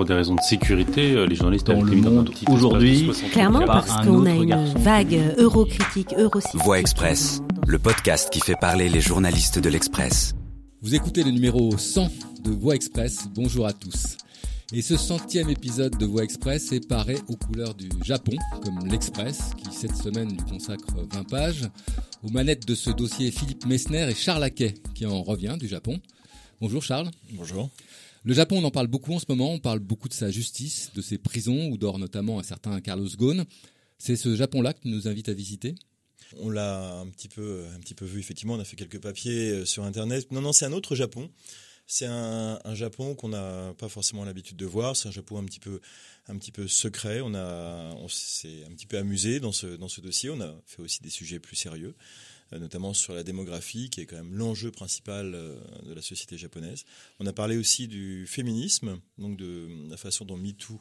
pour des raisons de sécurité, euh, les journalistes dans le monde aujourd'hui. Clairement, parce qu'on a une vague eurocritique, euro Voix Express, le podcast qui fait parler les journalistes de l'Express. Vous écoutez le numéro 100 de Voix Express. Bonjour à tous. Et ce centième épisode de Voix Express est paré aux couleurs du Japon, comme l'Express, qui cette semaine lui consacre 20 pages. Aux manettes de ce dossier, Philippe Messner et Charles Laquet, qui en revient du Japon. Bonjour Charles. Bonjour. Le Japon, on en parle beaucoup en ce moment. On parle beaucoup de sa justice, de ses prisons, où dort notamment un certain Carlos Ghosn. C'est ce Japon-là que tu nous invites à visiter? On l'a un petit peu, un petit peu vu effectivement. On a fait quelques papiers euh, sur Internet. Non, non, c'est un autre Japon. C'est un, Japon qu'on n'a pas forcément l'habitude de voir. C'est un Japon un petit peu, un petit peu secret. On on s'est un petit peu amusé dans ce, dans ce dossier. On a fait aussi des sujets plus sérieux. Euh, notamment sur la démographie, qui est quand même l'enjeu principal euh, de la société japonaise. On a parlé aussi du féminisme, donc de la façon dont MeToo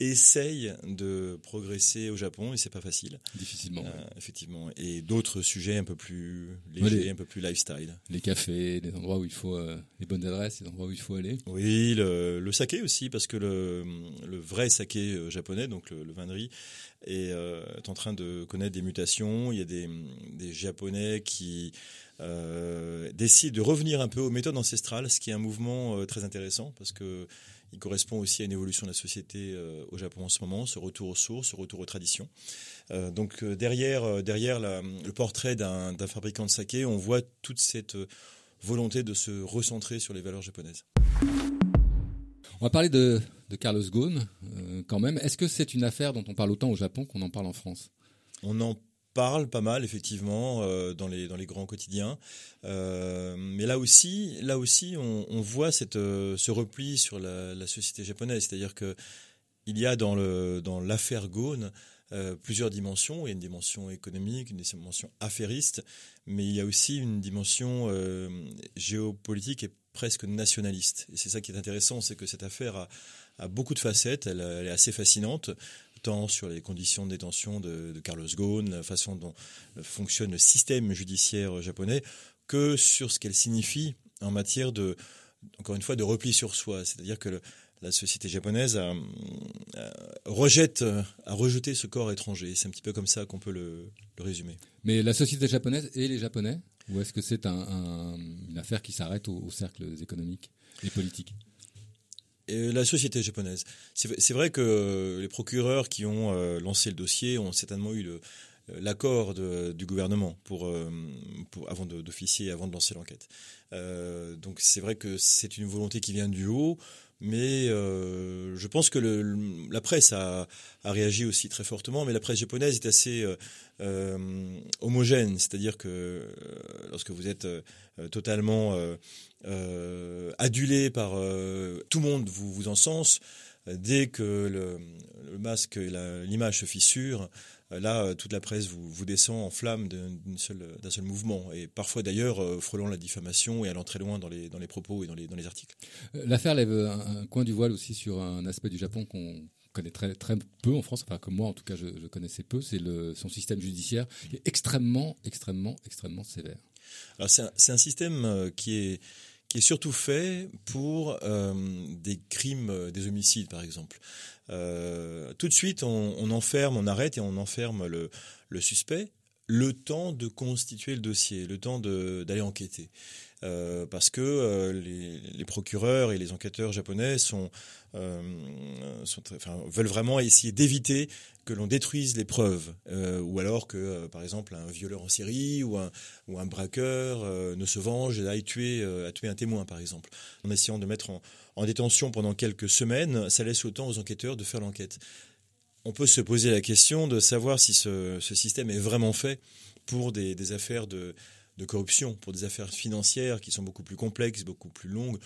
essaye de progresser au Japon et c'est pas facile. Difficilement. Euh, effectivement. Et d'autres sujets un peu plus légers, un peu plus lifestyle. Les cafés, les endroits où il faut, les bonnes adresses, les endroits où il faut aller. Oui, le, le saké aussi, parce que le, le vrai saké japonais, donc le, le vin de riz, est, est, en train de connaître des mutations. Il y a des, des Japonais qui euh, décident de revenir un peu aux méthodes ancestrales, ce qui est un mouvement euh, très intéressant parce que il correspond aussi à une évolution de la société euh, au Japon en ce moment, ce retour aux sources, ce retour aux traditions. Euh, donc derrière, derrière le portrait d'un fabricant de saké, on voit toute cette volonté de se recentrer sur les valeurs japonaises. On va parler de, de Carlos Ghosn quand même. Est-ce que c'est une affaire dont on parle autant au Japon qu'on en parle en France? On en parle pas mal effectivement euh, dans les dans les grands quotidiens. Euh, mais là aussi là aussi on, voit cette euh, ce repli sur la, société japonaise. C'est-à-dire que il y a dans le dans l'affaire euh, plusieurs dimensions. Il y a une dimension économique une dimension affairiste mais il y a aussi une dimension géopolitique et presque nationaliste. Et c'est ça qui est intéressant c'est que cette affaire a, a beaucoup de facettes. Elle est assez fascinante tant sur les conditions de détention de, Carlos Ghosn, la façon dont fonctionne le système judiciaire japonais, que sur ce qu'elle signifie en matière de, encore une fois, de repli sur soi. C'est-à-dire que la société japonaise a, rejette, a rejeté ce corps étranger. C'est un petit peu comme ça qu'on peut le, résumer. Mais la société japonaise et les Japonais Ou est-ce que c'est un, une affaire qui s'arrête aux, aux cercles économiques et politiques la société japonaise. C'est vrai que les procureurs qui ont euh, lancé le dossier ont certainement eu le, l'accord du gouvernement euh, avant d'officier, avant de lancer l'enquête. Euh, donc c'est vrai que c'est une volonté qui vient du haut, mais euh, je pense que la presse a, réagi aussi très fortement, mais la presse japonaise est assez euh, euh homogène, c'est-à-dire que lorsque vous êtes totalement adulé par tout le monde, vous vous encense. Dès que le, masque et l'image se fissure, euh, là, euh, toute la presse vous, vous descend en flamme d'un seul, seul, mouvement, et parfois d'ailleurs euh, frôlant la diffamation et allant très loin dans les, dans les propos et dans les, dans les articles. L'affaire lève un, un, coin du voile aussi sur un aspect du Japon qu'on connaît très, très peu en France, enfin comme moi en tout cas je, je connaissais peu, c'est son système judiciaire qui est extrêmement, extrêmement, extrêmement sévère. C'est un, système qui est qui est surtout fait pour euh, des crimes, des homicides par exemple. Euh, tout de suite, on, enferme, on arrête et on enferme le suspect le temps de constituer le dossier, le temps d'aller enquêter. Euh, parce que euh, les, procureurs et les enquêteurs japonais euh, veulent vraiment essayer d'éviter que l'on détruise les preuves, ou alors que, par exemple, un violeur en série ou un, braqueur ne se venge et aille tuer, un témoin, par exemple. En essayant de mettre en, en détention pendant quelques semaines, ça laisse autant aux enquêteurs de faire l'enquête. On peut se poser la question de savoir si ce, système est vraiment fait pour des affaires de, de corruption, pour des affaires financières qui sont beaucoup plus complexes, beaucoup plus longues,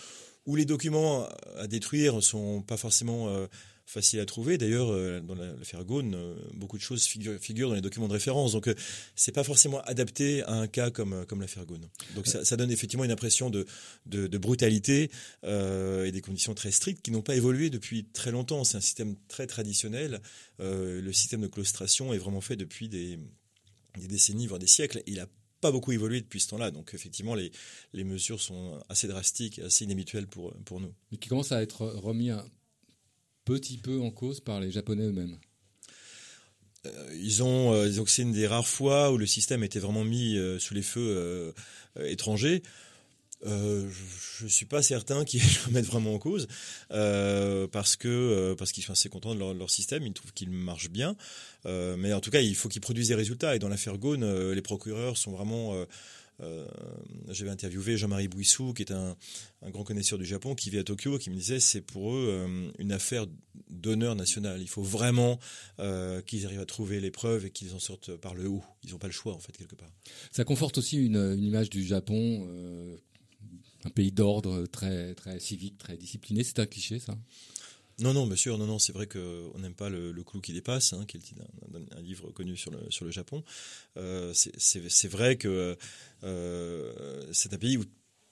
où les documents à détruire sont pas forcément euh, faciles à trouver. D'ailleurs, euh, dans l'affaire Gaune, euh, beaucoup de choses figurent, dans les documents de référence. Donc, c'est pas forcément adapté à un cas comme comme l'affaire Gaune. Donc, ça, donne effectivement une impression de brutalité et des conditions très strictes qui n'ont pas évolué depuis très longtemps. C'est un système très traditionnel. le système de claustration est vraiment fait depuis des décennies, voire des siècles. Il a pas beaucoup évolué depuis ce temps-là. Donc effectivement, les, les mesures sont assez drastiques assez inhabituelles pour, pour nous. Mais qui commence à être remis à, petit peu en cause par les Japonais eux-mêmes. ils ont, donc c'est une des rares fois où le système était vraiment mis sous les feux étrangers. Euh, je, ne suis pas certain qu'ils le mettent vraiment en cause euh, parce que euh, parce qu'ils sont assez contents de leur, système, ils trouvent qu'il marche bien. mais en tout cas, il faut qu'ils produisent des résultats. Et dans l'affaire Gaune, les procureurs sont vraiment j'avais interviewé Jean-Marie Bouissou, qui est un, grand connaisseur du Japon, qui vit à Tokyo, qui me disait c'est pour eux une affaire d'honneur national. Il faut vraiment qu'ils arrivent à trouver les preuves et qu'ils en sortent par le haut. Ils n'ont pas le choix, en fait, quelque part. Ça conforte aussi une, une image du Japon un pays d'ordre très très civique, très discipliné. C'est un cliché, ça? Non, non, bien sûr, non, non, c'est vrai qu'on n'aime pas le, clou qui dépasse, hein, qui est le titre d'un livre connu sur le, sur le Japon. Euh, c'est vrai que euh, c'est un pays où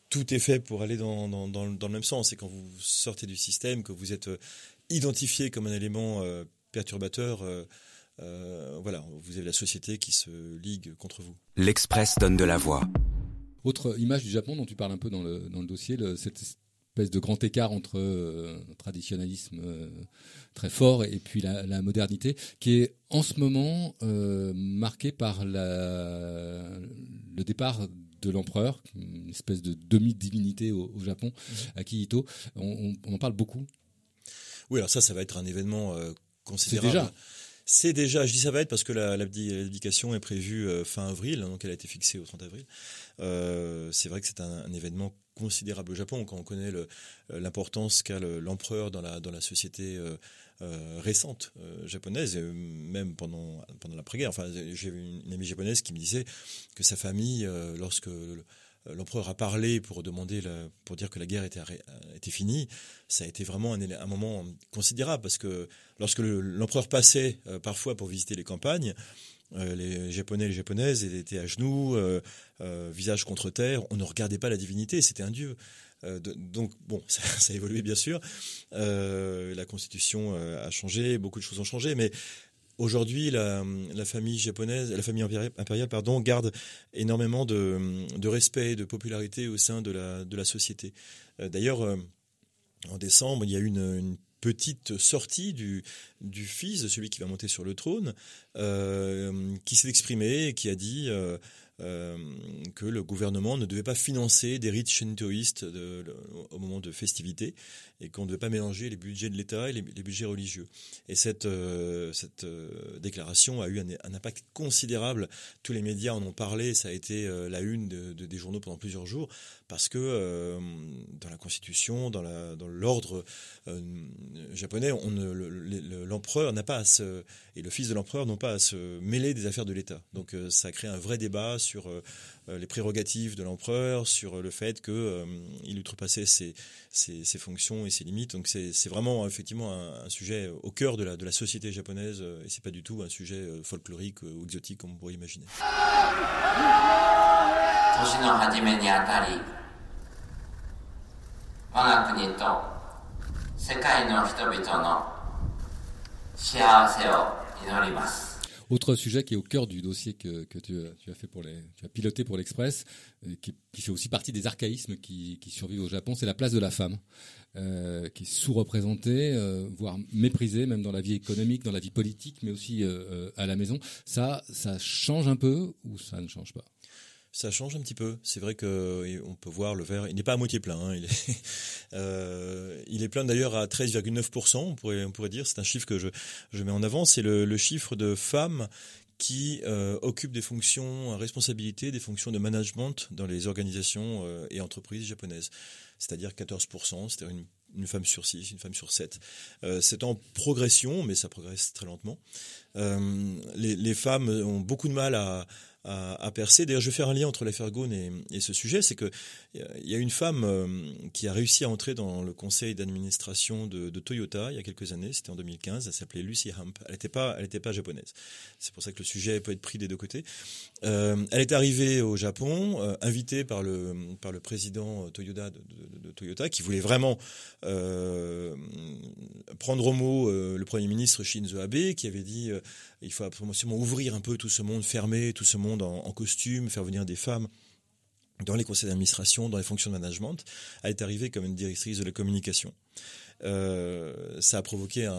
tout est fait pour aller dans, dans, dans, le même sens. Et quand vous sortez du système, que vous êtes euh, identifié comme un élément perturbateur, voilà, vous avez la société qui se ligue contre vous. L'Express donne de la voix. Autre image du Japon dont tu parles un peu dans le, dans le dossier, cette espèce de grand écart entre euh, traditionnalisme euh, très fort et puis la, modernité, qui est en ce moment euh, marqué par la, le départ de l'empereur, une espèce de demi-divinité au, Japon, mmh. Akihito. On, on, en parle beaucoup? Oui, alors ça, ça va être un événement considérable. C'est déjà. C'est déjà, je dis ça va être parce que l'abdication est prévue euh, fin avril, donc elle a été fixée au 30 avril. Euh, c'est vrai que c'est un, événement considérable au Japon quand on connaît euh, l'importance qu'a l'empereur dans la, dans la société récente japonaise, et même pendant, pendant l'après-guerre. Enfin, j'ai une, une amie japonaise qui me disait que sa famille, lorsque euh, l'empereur a parlé pour demander pour dire que la guerre était, était finie, ça a été vraiment un, moment considérable parce que lorsque l'empereur passait euh, parfois pour visiter les campagnes, euh, les Japonais et les Japonaises étaient à genoux, visage contre terre. On ne regardait pas la divinité, c'était un dieu. donc bon, ça, ça, a évolué bien sûr. la constitution a changé, beaucoup de choses ont changé, mais Aujourd'hui, la, famille japonaise, la famille impériale, pardon, garde énormément de, respect, de popularité au sein de la, société. Euh, d'ailleurs, euh, en décembre, il y a eu une, petite sortie du, fils celui qui va monter sur le trône, euh, qui s'est exprimé et qui a dit que le gouvernement ne devait pas financer des rites shintoïstes au moment de festivités et qu'on ne devait pas mélanger les budgets de l'État et les, budgets religieux. Et cette, euh, cette euh, déclaration a eu un, impact considérable. Tous les médias en ont parlé, ça a été la une des journaux pendant plusieurs jours, parce que dans la Constitution, dans l'ordre japonais, l'empereur n'a pas à se, et le fils de l'empereur n'ont pas à se mêler des affaires de l'État. Donc ça a créé un vrai débat euh, euh, les prérogatives de l'empereur, sur le fait qu'il euh, outrepassait ses, ses, fonctions et ses limites. Donc c'est vraiment effectivement un, sujet au cœur de la, de la société japonaise et c'est pas du tout un sujet folklorique ou exotique comme on pourrait imaginer. Autre sujet qui est au cœur du dossier que, tu, as fait pour piloté pour l'Express, euh, qui, fait aussi partie des archaïsmes qui, survivent au Japon, c'est la place de la femme, euh, qui est sous-représentée, euh, voire méprisée, même dans la vie économique, dans la vie politique, mais aussi à la maison. Ça, ça change un peu ou ça ne change pas? Ça change un petit peu. C'est vrai que on peut voir le verre. Il n'est pas à moitié plein. Hein. Il, est, euh, il est plein d'ailleurs à 13,9%. On pourrait, on pourrait dire. C'est un chiffre que je, je mets en avant. C'est le, chiffre de femmes qui euh, occupent des fonctions à responsabilité, des fonctions de management dans les organisations euh, et entreprises japonaises. C'est-à-dire 14%, c'est-à-dire une, femme sur 6, une femme sur 7. Euh, c'est en progression, mais ça progresse très lentement. Euh, les, femmes ont beaucoup de mal à, à, percer. D'ailleurs, je vais faire un lien entre l'affaire Gaune et, ce sujet, c'est que il y a une femme euh, qui a réussi à entrer dans le conseil d'administration de, Toyota il y a quelques années, c'était en 2015, elle s'appelait Lucy Hamp. Elle n'était pas, pas japonaise. C'est pour ça que le sujet peut être pris des deux côtés. Euh, elle est arrivée au Japon, euh, invitée par le par le président Toyota de, Toyota, qui voulait vraiment prendre au mot le premier ministre Shinzo Abe, qui avait dit il faut absolument ouvrir un peu tout ce monde fermé, tout ce monde en, costume, faire venir des femmes dans les conseils d'administration, dans les fonctions de management. Elle est arrivée comme une directrice de la communication. ça a provoqué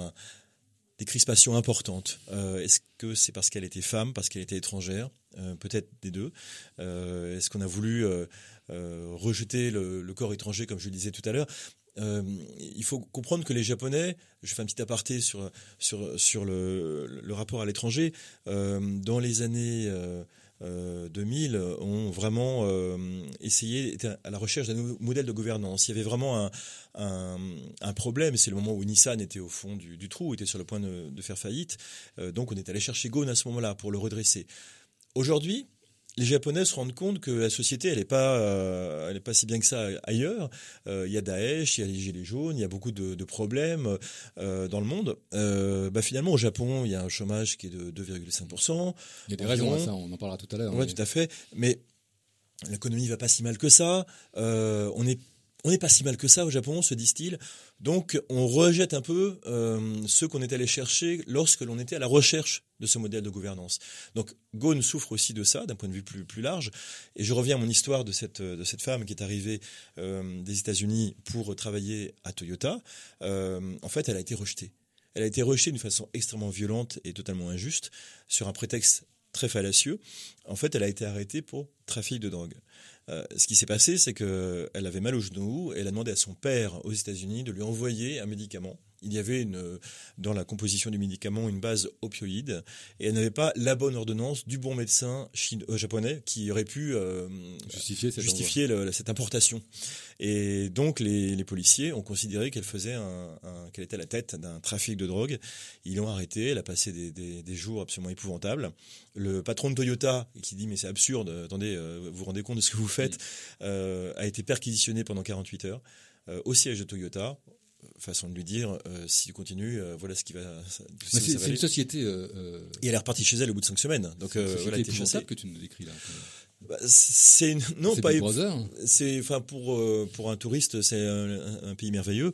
des crispations importantes. Est-ce que c'est parce qu'elle était femme, parce qu'elle était étrangère? Peut-être des deux. Est-ce qu'on a voulu rejeter le, corps étranger, comme je le disais tout à l'heure? Euh, il faut comprendre que les Japonais, je fais un petit aparté sur, sur, le, rapport à l'étranger, euh, dans les années euh, 2000, euh, ont vraiment euh, essayé, étaient à la recherche d'un nouveau modèle de gouvernance. Il y avait vraiment un, problème, c'est le moment où Nissan était au fond du, trou, était sur le point de, faire faillite, donc on est allé chercher Ghosn à ce moment-là pour le redresser. Aujourd'hui, les Japonais se rendent compte que la société, elle n'est pas, euh, elle est pas si bien que ça ailleurs. Euh, il y a Daesh, il y a les gilets jaunes, il y a beaucoup de, de problèmes euh, dans le monde. bah finalement, au Japon, il y a un chômage qui est de 2,5%. Il y a des raisons à ça, on en parlera tout à l'heure. Oui, mais... tout à fait. Mais l'économie va pas si mal que ça. on est on n'est pas si mal que ça au Japon, se disent-ils. Donc, on rejette un peu euh, ce qu'on est allé chercher lorsque l'on était à la recherche de ce modèle de gouvernance. Donc, Ghosn souffre aussi de ça, d'un point de vue plus, plus large. Et je reviens à mon histoire de cette, de cette femme qui est arrivée euh, des États-Unis pour travailler à Toyota. Euh, en fait, elle a été rejetée. Elle a été rejetée d'une façon extrêmement violente et totalement injuste, sur un prétexte très fallacieux. En fait, elle a été arrêtée pour trafic de drogue. Euh, ce qui s'est passé, c'est qu'elle avait mal au genou et elle a demandé à son père aux États-Unis de lui envoyer un médicament il y avait une, dans la composition du médicament une base opioïde et elle n'avait pas la bonne ordonnance du bon médecin euh, japonais qui aurait pu euh, justifier, cette, justifier le, cette importation. Et donc les, les policiers ont considéré qu'elle faisait un, un qu'elle était à la tête d'un trafic de drogue. Ils l'ont arrêtée. Elle a passé des, des, des, jours absolument épouvantables. Le patron de Toyota qui dit mais c'est absurde. Attendez, euh, vous vous rendez compte de ce que vous faites euh, a été perquisitionné pendant 48 heures au siège de Toyota façon de lui dire euh, si tu continues, euh, voilà ce qui va. c'est une société. Euh, et elle est repartie chez elle au bout de cinq semaines. Donc euh, voilà, épouvantable que tu nous décris là. Bah, c'est non pas. Hein. C'est enfin pour pour un touriste, c'est un, un, pays merveilleux.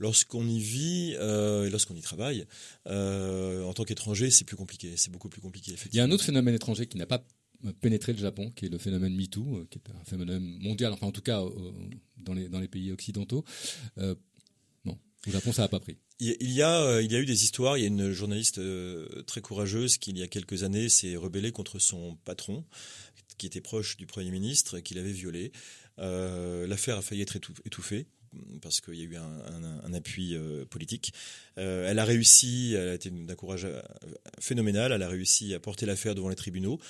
Lorsqu'on y vit et lorsqu'on y travaille, en tant qu'étranger, c'est plus compliqué. C'est beaucoup plus compliqué. Il y a un autre phénomène étranger qui n'a pas pénétré le Japon, qui est le phénomène MeToo, qui est un phénomène mondial, enfin en tout cas dans les dans les pays occidentaux. Au Japon, ça n'a pas pris. Il y a, euh, il y a eu des histoires. Il y a une journaliste euh, très courageuse qui, il y a quelques années, s'est rebellée contre son patron, qui était proche du Premier ministre, qui l'avait violée. Euh, L'affaire a failli être étouffée parce qu'il y a eu un, appui euh, politique. Elle a réussi, elle a été d'un courage phénoménal, elle a réussi à porter l'affaire devant les tribunaux.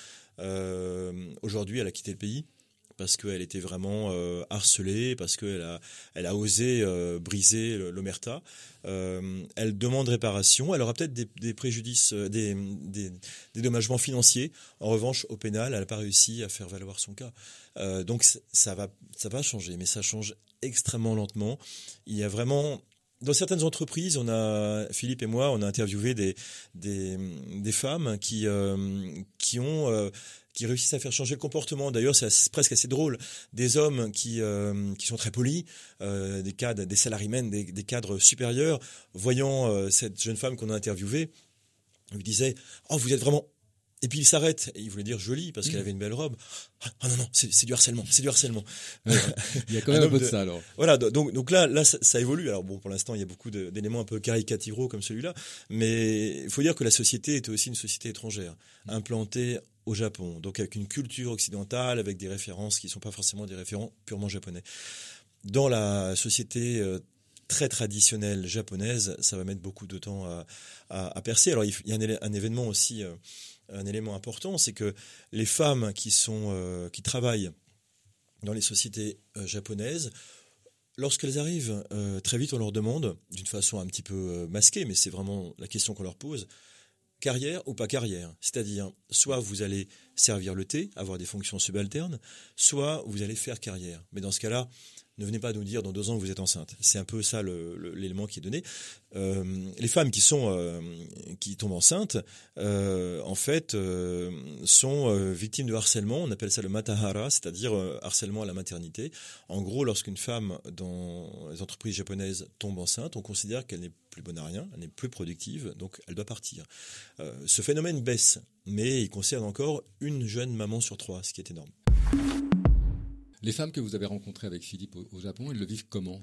Aujourd'hui, elle a quitté le pays parce qu'elle était vraiment euh, harcelée, parce qu'elle a, elle a osé euh, briser l'omerta. Euh, elle demande réparation. Elle aura peut-être des, préjudices, des, des, des, dommagements financiers. En revanche, au pénal, elle n'a pas réussi à faire valoir son cas. Donc ça va, ça va changer, mais ça change extrêmement lentement. Il y a vraiment dans certaines entreprises, on a Philippe et moi, on a interviewé des des, des femmes qui euh, qui réussissent à faire changer le comportement. D'ailleurs, c'est presque assez drôle. Des hommes qui, euh, qui sont très polis, euh, des cadres, des salarymen, des, des cadres supérieurs, voyant cette jeune femme qu'on a interviewée, lui disaient Oh, vous êtes vraiment. Et puis il s'arrête, et il voulait dire jolie parce qu'elle mmh. avait une belle robe. Ah, ah non, non, c'est du harcèlement, c'est du harcèlement. il y a quand même un, un peu de, de, ça alors. Voilà, donc, donc là, là ça, ça, évolue. Alors bon, pour l'instant, il y a beaucoup d'éléments un peu caricaturaux comme celui-là, mais il faut dire que la société était aussi une société étrangère, implantée au Japon, donc avec une culture occidentale, avec des références qui ne sont pas forcément des référents purement japonais. Dans la société euh, très traditionnelle japonaise, ça va mettre beaucoup de temps à, à, à percer. Alors il y a un, un événement aussi, euh, un élément important, c'est que les femmes qui sont euh, qui travaillent dans les sociétés euh, japonaises, lorsqu'elles arrivent, euh, très vite on leur demande, d'une façon un petit peu masquée, mais c'est vraiment la question qu'on leur pose, carrière ou pas carrière. C'est-à-dire, soit vous allez servir le thé, avoir des fonctions subalternes, soit vous allez faire carrière. Mais dans ce cas-là, ne venez pas nous dire dans deux ans que vous êtes enceinte. C'est un peu ça l'élément qui est donné. Euh, les femmes qui euh, tombent enceintes, euh, en fait, sont victimes de harcèlement. On appelle ça le matahara, c'est-à-dire harcèlement à la maternité. En gros, lorsqu'une femme dans les entreprises japonaises tombe enceinte, on considère qu'elle n'est plus bonne à rien, elle n'est plus productive, donc elle doit partir. ce phénomène baisse, mais il concerne encore une jeune maman sur trois, ce qui est énorme. Les femmes que vous avez rencontrées avec Philippe au, Japon, elles le vivent comment?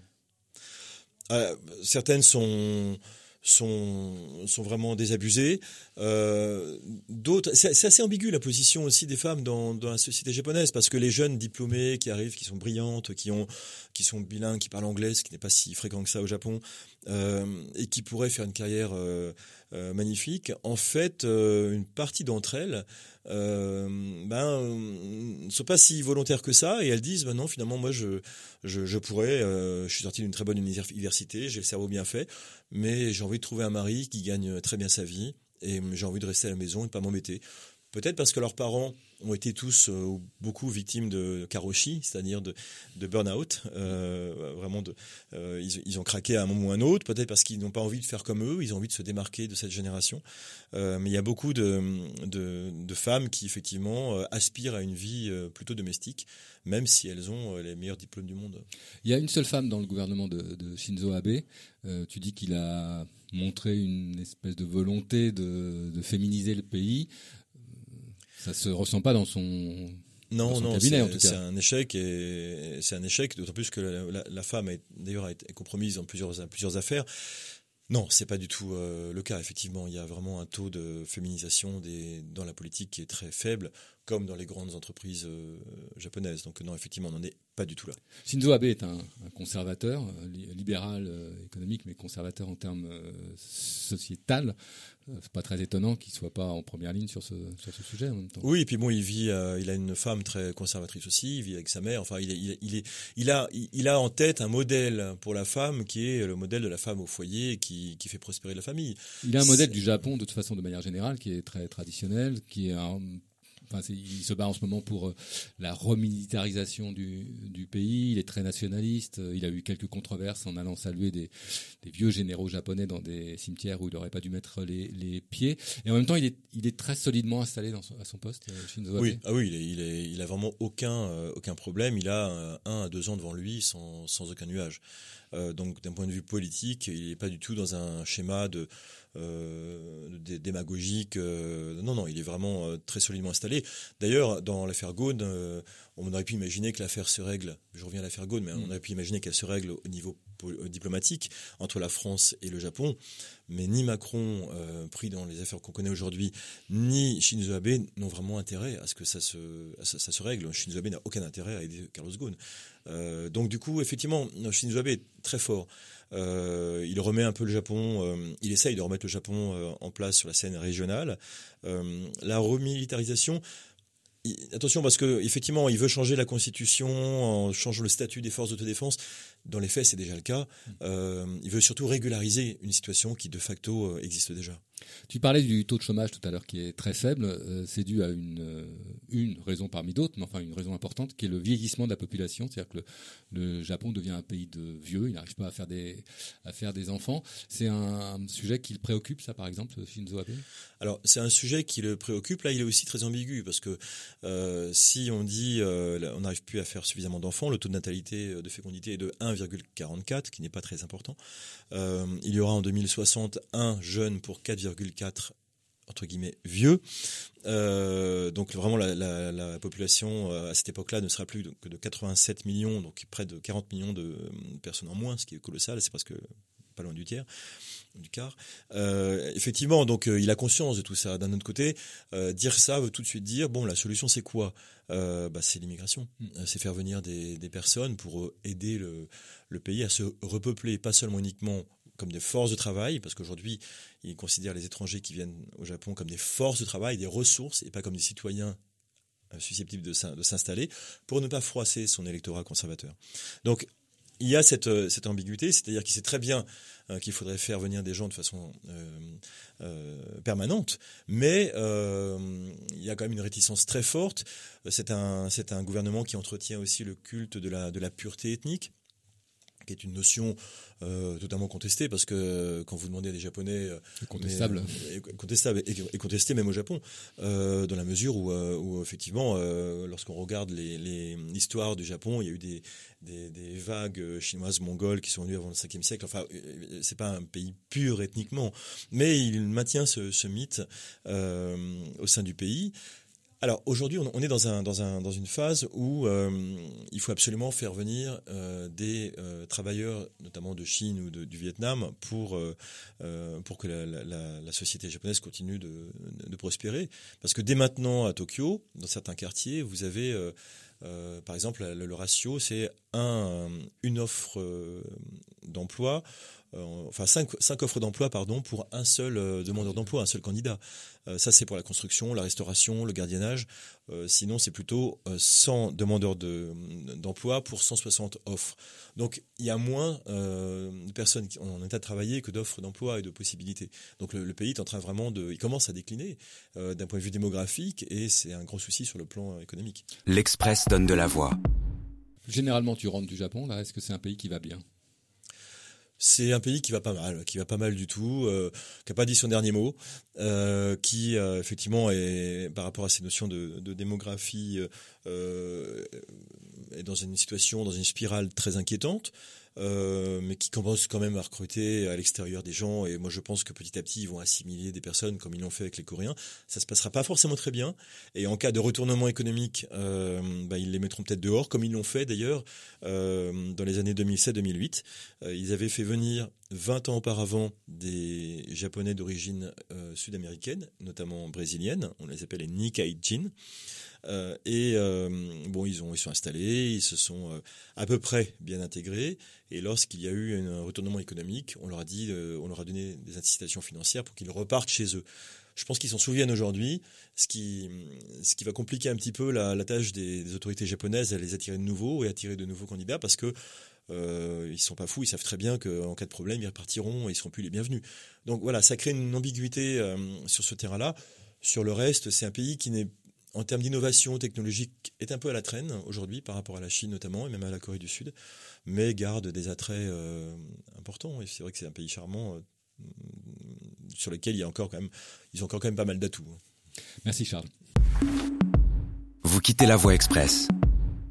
Certaines sont sont, sont vraiment désabusées. Euh, d'autres, c'est assez ambigu la position aussi des femmes dans, dans, la société japonaise parce que les jeunes diplômés qui arrivent, qui sont brillantes, qui ont, qui sont bilingues, qui parlent anglais, ce qui n'est pas si fréquent que ça au Japon, euh, et qui pourraient faire une carrière euh, euh magnifique. En fait, euh, une partie d'entre elles euh, ben, ne sont pas si volontaires que ça et elles disent ben non finalement moi je je, je pourrais je suis sorti d'une très bonne université j'ai le cerveau bien fait mais j'ai envie de trouver un mari qui gagne très bien sa vie et j'ai envie de rester à la maison et de pas m'embêter. Peut-être parce que leurs parents ont été tous euh, beaucoup victimes de karoshi, c'est-à-dire de, burn-out. Euh, vraiment, euh, ils, ont craqué à un moment ou à un autre. Peut-être parce qu'ils n'ont pas envie de faire comme eux, ils ont envie de se démarquer de cette génération. Mais il y a beaucoup de, femmes qui effectivement aspirent à une vie plutôt domestique, même si elles ont les meilleurs diplômes du monde. Il y a une seule femme dans le gouvernement de, Shinzo Abe. tu dis qu'il a montré une espèce de volonté de féminiser le pays. Ça se ressent pas dans son non, non, c'est un échec et c'est un échec, d'autant plus que la, la, femme est d'ailleurs est compromise dans plusieurs plusieurs affaires. Non, c'est pas du tout euh, le cas. Effectivement, il y a vraiment un taux de féminisation des, dans la politique qui est très faible, comme dans les grandes entreprises euh, japonaises. Donc non, effectivement, on n'en est pas du tout là. Shinzo Abe est un, un conservateur, euh, libéral économique, mais conservateur en termes sociétal. C'est pas très étonnant qu'il soit pas en première ligne sur ce, sur ce sujet en même temps. Oui, et puis bon, il vit, il a une femme très conservatrice aussi. Il vit avec sa mère. Enfin, il, est, il, est, il a, il a en tête un modèle pour la femme qui est le modèle de la femme au foyer qui, qui fait prospérer la famille. Il a un modèle du Japon de toute façon de manière générale qui est très traditionnel, qui est un Enfin, il se bat en ce moment pour euh, la remilitarisation du, du, pays. Il est très nationaliste. Euh, il a eu quelques controverses en allant saluer des, des vieux généraux japonais dans des cimetières où il n'aurait pas dû mettre les, les, pieds. Et en même temps, il est, il est très solidement installé dans son, à son poste, euh, Shinzo Abe. Oui, ah oui, il, est, il, est, il a vraiment aucun, aucun problème. Il a un à deux ans devant lui sans, sans aucun nuage. Euh, donc, d'un point de vue politique, il n'est pas du tout dans un schéma de euh, démagogique. Euh, non, non, il est vraiment très solidement installé. D'ailleurs, dans l'affaire Gaune, on aurait pu imaginer que l'affaire se règle, je reviens à l'affaire Gaune, mais on mm. aurait pu imaginer qu'elle se règle au niveau diplomatique entre la France et le Japon. Mais ni Macron, pris dans les affaires qu'on connaît aujourd'hui, ni Shinzo Abe n'ont vraiment intérêt à ce que ça se, règle. Shinzo Abe n'a aucun intérêt à aider Carlos Ghosn. donc du coup, effectivement, Shinzo Abe est très fort. Euh, il remet un peu le Japon, euh, il essaye de remettre le Japon euh, en place sur la scène régionale. la remilitarisation, attention parce que effectivement, il veut changer la constitution en changeant le statut des forces d'autodéfense. Dans les faits, c'est déjà le cas. il veut surtout régulariser une situation qui de facto existe déjà. Tu parlais du taux de chômage tout à l'heure qui est très faible. Euh, c'est dû à une, euh, une raison parmi d'autres, mais enfin une raison importante qui est le vieillissement de la population. C'est-à-dire que le, le, Japon devient un pays de vieux, il n'arrive pas à faire des, à faire des enfants. C'est un, sujet qui le préoccupe, ça par exemple, Shinzo Abe? Alors c'est un sujet qui le préoccupe. Là, il est aussi très ambigu parce que euh, si on dit euh, on n'arrive plus à faire suffisamment d'enfants, le taux de natalité de fécondité est de 1,44, qui n'est pas très important. Euh, il y aura en 2060 un jeune pour 4,4 entre guillemets vieux. Euh, donc vraiment la, la, la, population euh, à cette époque-là ne sera plus que de 87 millions, donc près de 40 millions de personnes en moins, ce qui est colossal, c'est presque pas loin du tiers du quart. Euh, effectivement, donc euh, il a conscience de tout ça. D'un autre côté, euh, dire ça veut tout de suite dire bon, la solution c'est quoi? Euh, bah, C'est l'immigration. Mm. C'est faire venir des, personnes pour aider le, pays à se repeupler, pas seulement uniquement comme des forces de travail, parce qu'aujourd'hui, il considère les étrangers qui viennent au Japon comme des forces de travail, des ressources, et pas comme des citoyens susceptibles de s'installer, pour ne pas froisser son électorat conservateur. Donc, il y a cette, cette ambiguïté, c'est-à-dire qu'il sait très bien euh, qu'il faudrait faire venir des gens de façon euh, euh, permanente, mais il y a quand même une réticence très forte. C'est un, gouvernement qui entretient aussi le culte de la pureté ethnique qui est une notion euh, totalement contestée parce que quand vous demandez à des Japonais contestable, contestable et, contesté même au Japon euh, dans la mesure où, où effectivement lorsqu'on regarde l'histoire les, du Japon il y a eu des, des, des, vagues chinoises mongoles qui sont venues avant le 5e siècle. Enfin, euh, c'est pas un pays pur ethniquement, mais il maintient ce, ce mythe euh, au sein du pays. Alors aujourd'hui, on est dans, un, dans, un, dans une phase où euh, il faut absolument faire venir euh, des euh, travailleurs, notamment de Chine ou du Vietnam, pour, pour que la, la, la, société japonaise continue de, de, prospérer. Parce que dès maintenant, à Tokyo, dans certains quartiers, vous avez, par exemple, le, le ratio, c'est un, une offre d'emploi euh, enfin cinq, cinq offres d'emploi pardon pour un seul euh, demandeur d'emploi, un seul candidat. Euh, ça c'est pour la construction, la restauration, le gardiennage. sinon c'est plutôt 100 demandeurs d'emploi pour 160 offres. Donc il y a moins de personnes qui, en état de travailler que d'offres d'emploi et de possibilités. Donc le, pays est en train vraiment de, il commence à décliner d'un point de vue démographique et c'est un gros souci sur le plan économique. L'Express donne de la voix. Généralement, tu rentres du Japon, là, est-ce que c'est un pays qui va bien? C'est un pays qui va pas mal, qui va pas mal du tout, euh, qui a pas dit son dernier mot, euh, qui euh, effectivement est par rapport à ces notions de, démographie est dans une situation, dans une spirale très inquiétante. Euh, mais qui commence quand même à recruter à l'extérieur des gens. Et moi, je pense que petit à petit, ils vont assimiler des personnes comme ils l'ont fait avec les Coréens. Ça se passera pas forcément très bien. Et en cas de retournement économique, euh, bah, ils les mettront peut-être dehors, comme ils l'ont fait d'ailleurs euh, dans les années 2007-2008. Euh, ils avaient fait venir 20 ans auparavant des Japonais d'origine euh, sud-américaine, notamment brésilienne. On les appelle les Nikkei-jin. Euh, et euh, bon, ils ont ils sont installés, ils se sont euh, à peu près bien intégrés. Et lorsqu'il y a eu un retournement économique, on leur a dit, on leur a donné des incitations financières pour qu'ils repartent chez eux. Je pense qu'ils s'en souviennent aujourd'hui, ce qui, ce qui va compliquer un petit peu la, la tâche des, des, autorités japonaises à les attirer de nouveau et attirer de nouveaux candidats parce que euh, ils sont pas fous, ils savent très bien qu'en cas de problème, ils repartiront et ils seront plus les bienvenus. Donc voilà, ça crée une ambiguïté sur ce terrain-là. Sur le reste, c'est un pays qui n'est en termes d'innovation technologique, est un peu à la traîne aujourd'hui par rapport à la Chine notamment et même à la Corée du Sud, mais garde des attraits euh, importants. Et c'est vrai que c'est un pays charmant euh, sur lequel il y a encore quand même, ils ont encore quand même pas mal d'atouts. Merci Charles. Vous quittez la Voie Express.